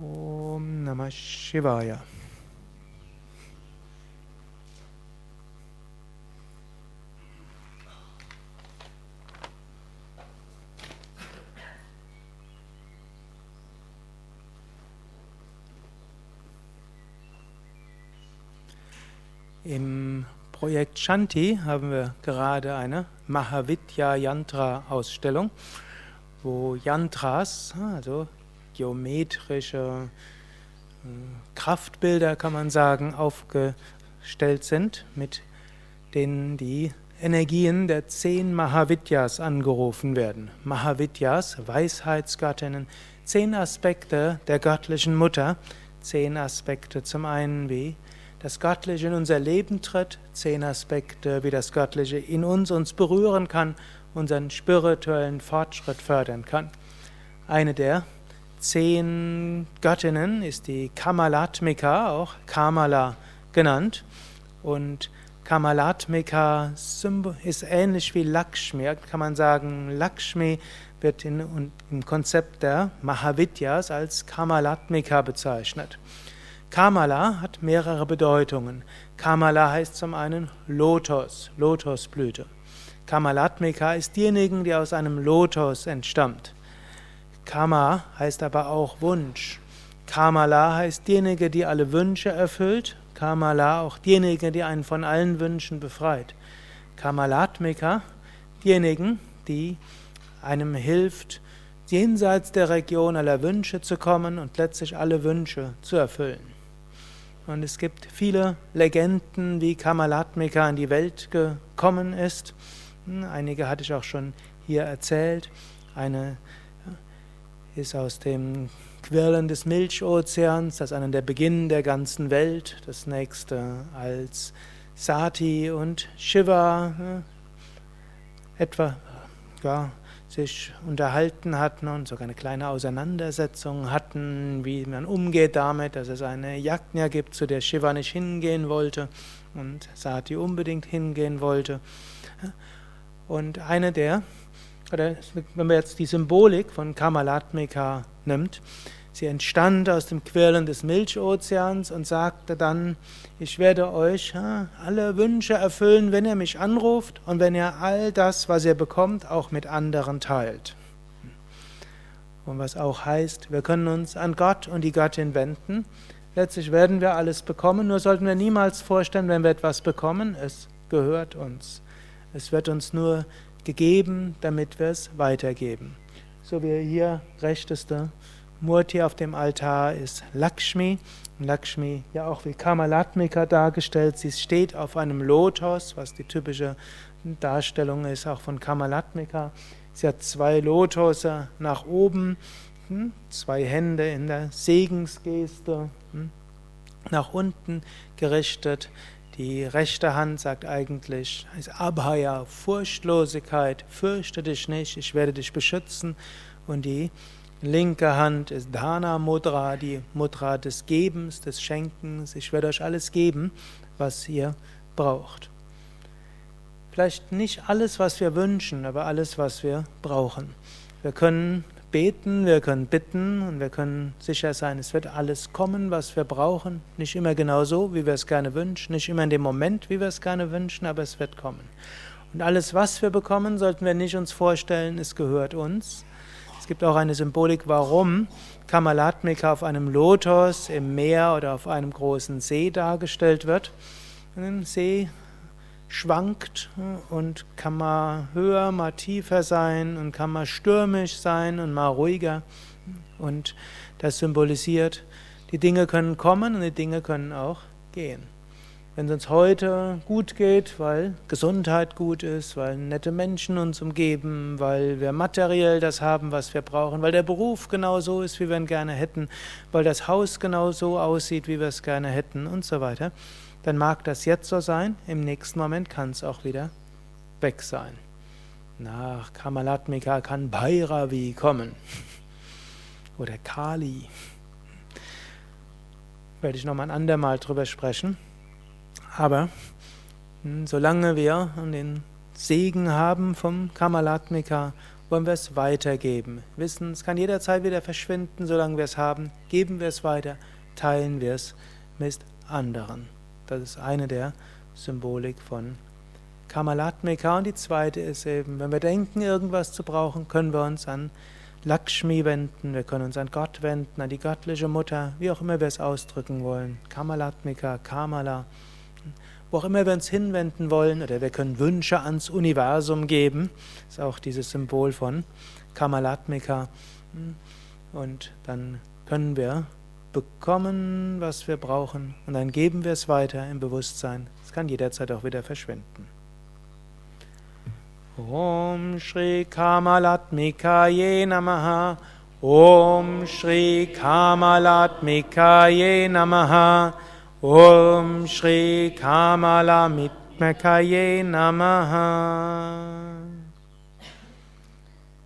Om Namah Shivaya. Im Projekt Shanti haben wir gerade eine Mahavidya Yantra Ausstellung, wo Yantras, also geometrische äh, Kraftbilder, kann man sagen, aufgestellt sind, mit denen die Energien der zehn Mahavidyas angerufen werden. Mahavidyas, Weisheitsgöttinnen, zehn Aspekte der göttlichen Mutter, zehn Aspekte zum einen wie das Göttliche in unser Leben tritt, zehn Aspekte, wie das Göttliche in uns uns berühren kann, unseren spirituellen Fortschritt fördern kann. Eine der zehn Göttinnen ist die Kamalatmika, auch Kamala genannt. Und Kamalatmika ist ähnlich wie Lakshmi. Kann man sagen, Lakshmi wird in, im Konzept der Mahavidyas als Kamalatmika bezeichnet. Kamala hat mehrere Bedeutungen. Kamala heißt zum einen Lotus, Lotusblüte. Kamalatmika ist diejenige, die aus einem Lotus entstammt. Kama heißt aber auch Wunsch. Kamala heißt diejenige, die alle Wünsche erfüllt. Kamala auch diejenige, die einen von allen Wünschen befreit. Kamalatmika, diejenigen, die einem hilft, jenseits der Region aller Wünsche zu kommen und letztlich alle Wünsche zu erfüllen. Und es gibt viele Legenden, wie Kamalatmika in die Welt gekommen ist. Hm, einige hatte ich auch schon hier erzählt. Eine ist aus dem Quirlen des Milchozeans, das ist einer der Beginn der ganzen Welt. Das nächste als Sati und Shiva etwa ja, sich unterhalten hatten und sogar eine kleine Auseinandersetzung hatten, wie man umgeht damit, dass es eine Yajna gibt, zu der Shiva nicht hingehen wollte und Sati unbedingt hingehen wollte. Und eine der, oder wenn man jetzt die Symbolik von Kamalatmika nimmt, Sie entstand aus dem Quirlen des Milchozeans und sagte dann, ich werde euch alle Wünsche erfüllen, wenn ihr mich anruft und wenn ihr all das, was ihr bekommt, auch mit anderen teilt. Und was auch heißt, wir können uns an Gott und die Göttin wenden. Letztlich werden wir alles bekommen, nur sollten wir niemals vorstellen, wenn wir etwas bekommen, es gehört uns. Es wird uns nur gegeben, damit wir es weitergeben. So wie hier rechteste Murti auf dem Altar ist Lakshmi. Lakshmi, ja auch wie Kamalatmika dargestellt, sie steht auf einem Lotus, was die typische Darstellung ist, auch von Kamalatmika. Sie hat zwei Lotusse nach oben, hm, zwei Hände in der Segensgeste, hm, nach unten gerichtet. Die rechte Hand sagt eigentlich, ist Abhaya, Furchtlosigkeit, fürchte dich nicht, ich werde dich beschützen. Und die linke Hand ist Dana Mudra, die Mudra des Gebens, des Schenkens. Ich werde euch alles geben, was ihr braucht. Vielleicht nicht alles, was wir wünschen, aber alles, was wir brauchen. Wir können beten, wir können bitten und wir können sicher sein, es wird alles kommen, was wir brauchen. Nicht immer genau so, wie wir es gerne wünschen, nicht immer in dem Moment, wie wir es gerne wünschen, aber es wird kommen. Und alles, was wir bekommen, sollten wir nicht uns vorstellen, es gehört uns, gibt auch eine Symbolik, warum Kamalatmika auf einem Lotus im Meer oder auf einem großen See dargestellt wird. Ein See schwankt und kann mal höher, mal tiefer sein und kann mal stürmisch sein und mal ruhiger. Und das symbolisiert, die Dinge können kommen und die Dinge können auch gehen. Wenn es uns heute gut geht, weil Gesundheit gut ist, weil nette Menschen uns umgeben, weil wir materiell das haben, was wir brauchen, weil der Beruf genau so ist, wie wir ihn gerne hätten, weil das Haus genau so aussieht, wie wir es gerne hätten und so weiter, dann mag das jetzt so sein, im nächsten Moment kann es auch wieder weg sein. Nach Kamalatmika kann Bhairavi kommen oder Kali. Werde ich nochmal ein andermal drüber sprechen. Aber hm, solange wir den Segen haben vom Kamalatmika wollen wir es weitergeben. Wissen, es kann jederzeit wieder verschwinden, solange wir es haben. Geben wir es weiter, teilen wir es mit anderen. Das ist eine der Symbolik von Kamalatmika. Und die zweite ist eben, wenn wir denken, irgendwas zu brauchen, können wir uns an Lakshmi wenden, wir können uns an Gott wenden, an die göttliche Mutter, wie auch immer wir es ausdrücken wollen. Kamalatmika, Kamala, wo auch immer wir uns hinwenden wollen, oder wir können Wünsche ans Universum geben, ist auch dieses Symbol von Kamalatmika. Und dann können wir bekommen, was wir brauchen, und dann geben wir es weiter im Bewusstsein. Es kann jederzeit auch wieder verschwinden. Om Shri Kamalatmikaye Namaha Om Shri Kamalatmikaye Namaha Om Shri Kamalatmikaye Namaha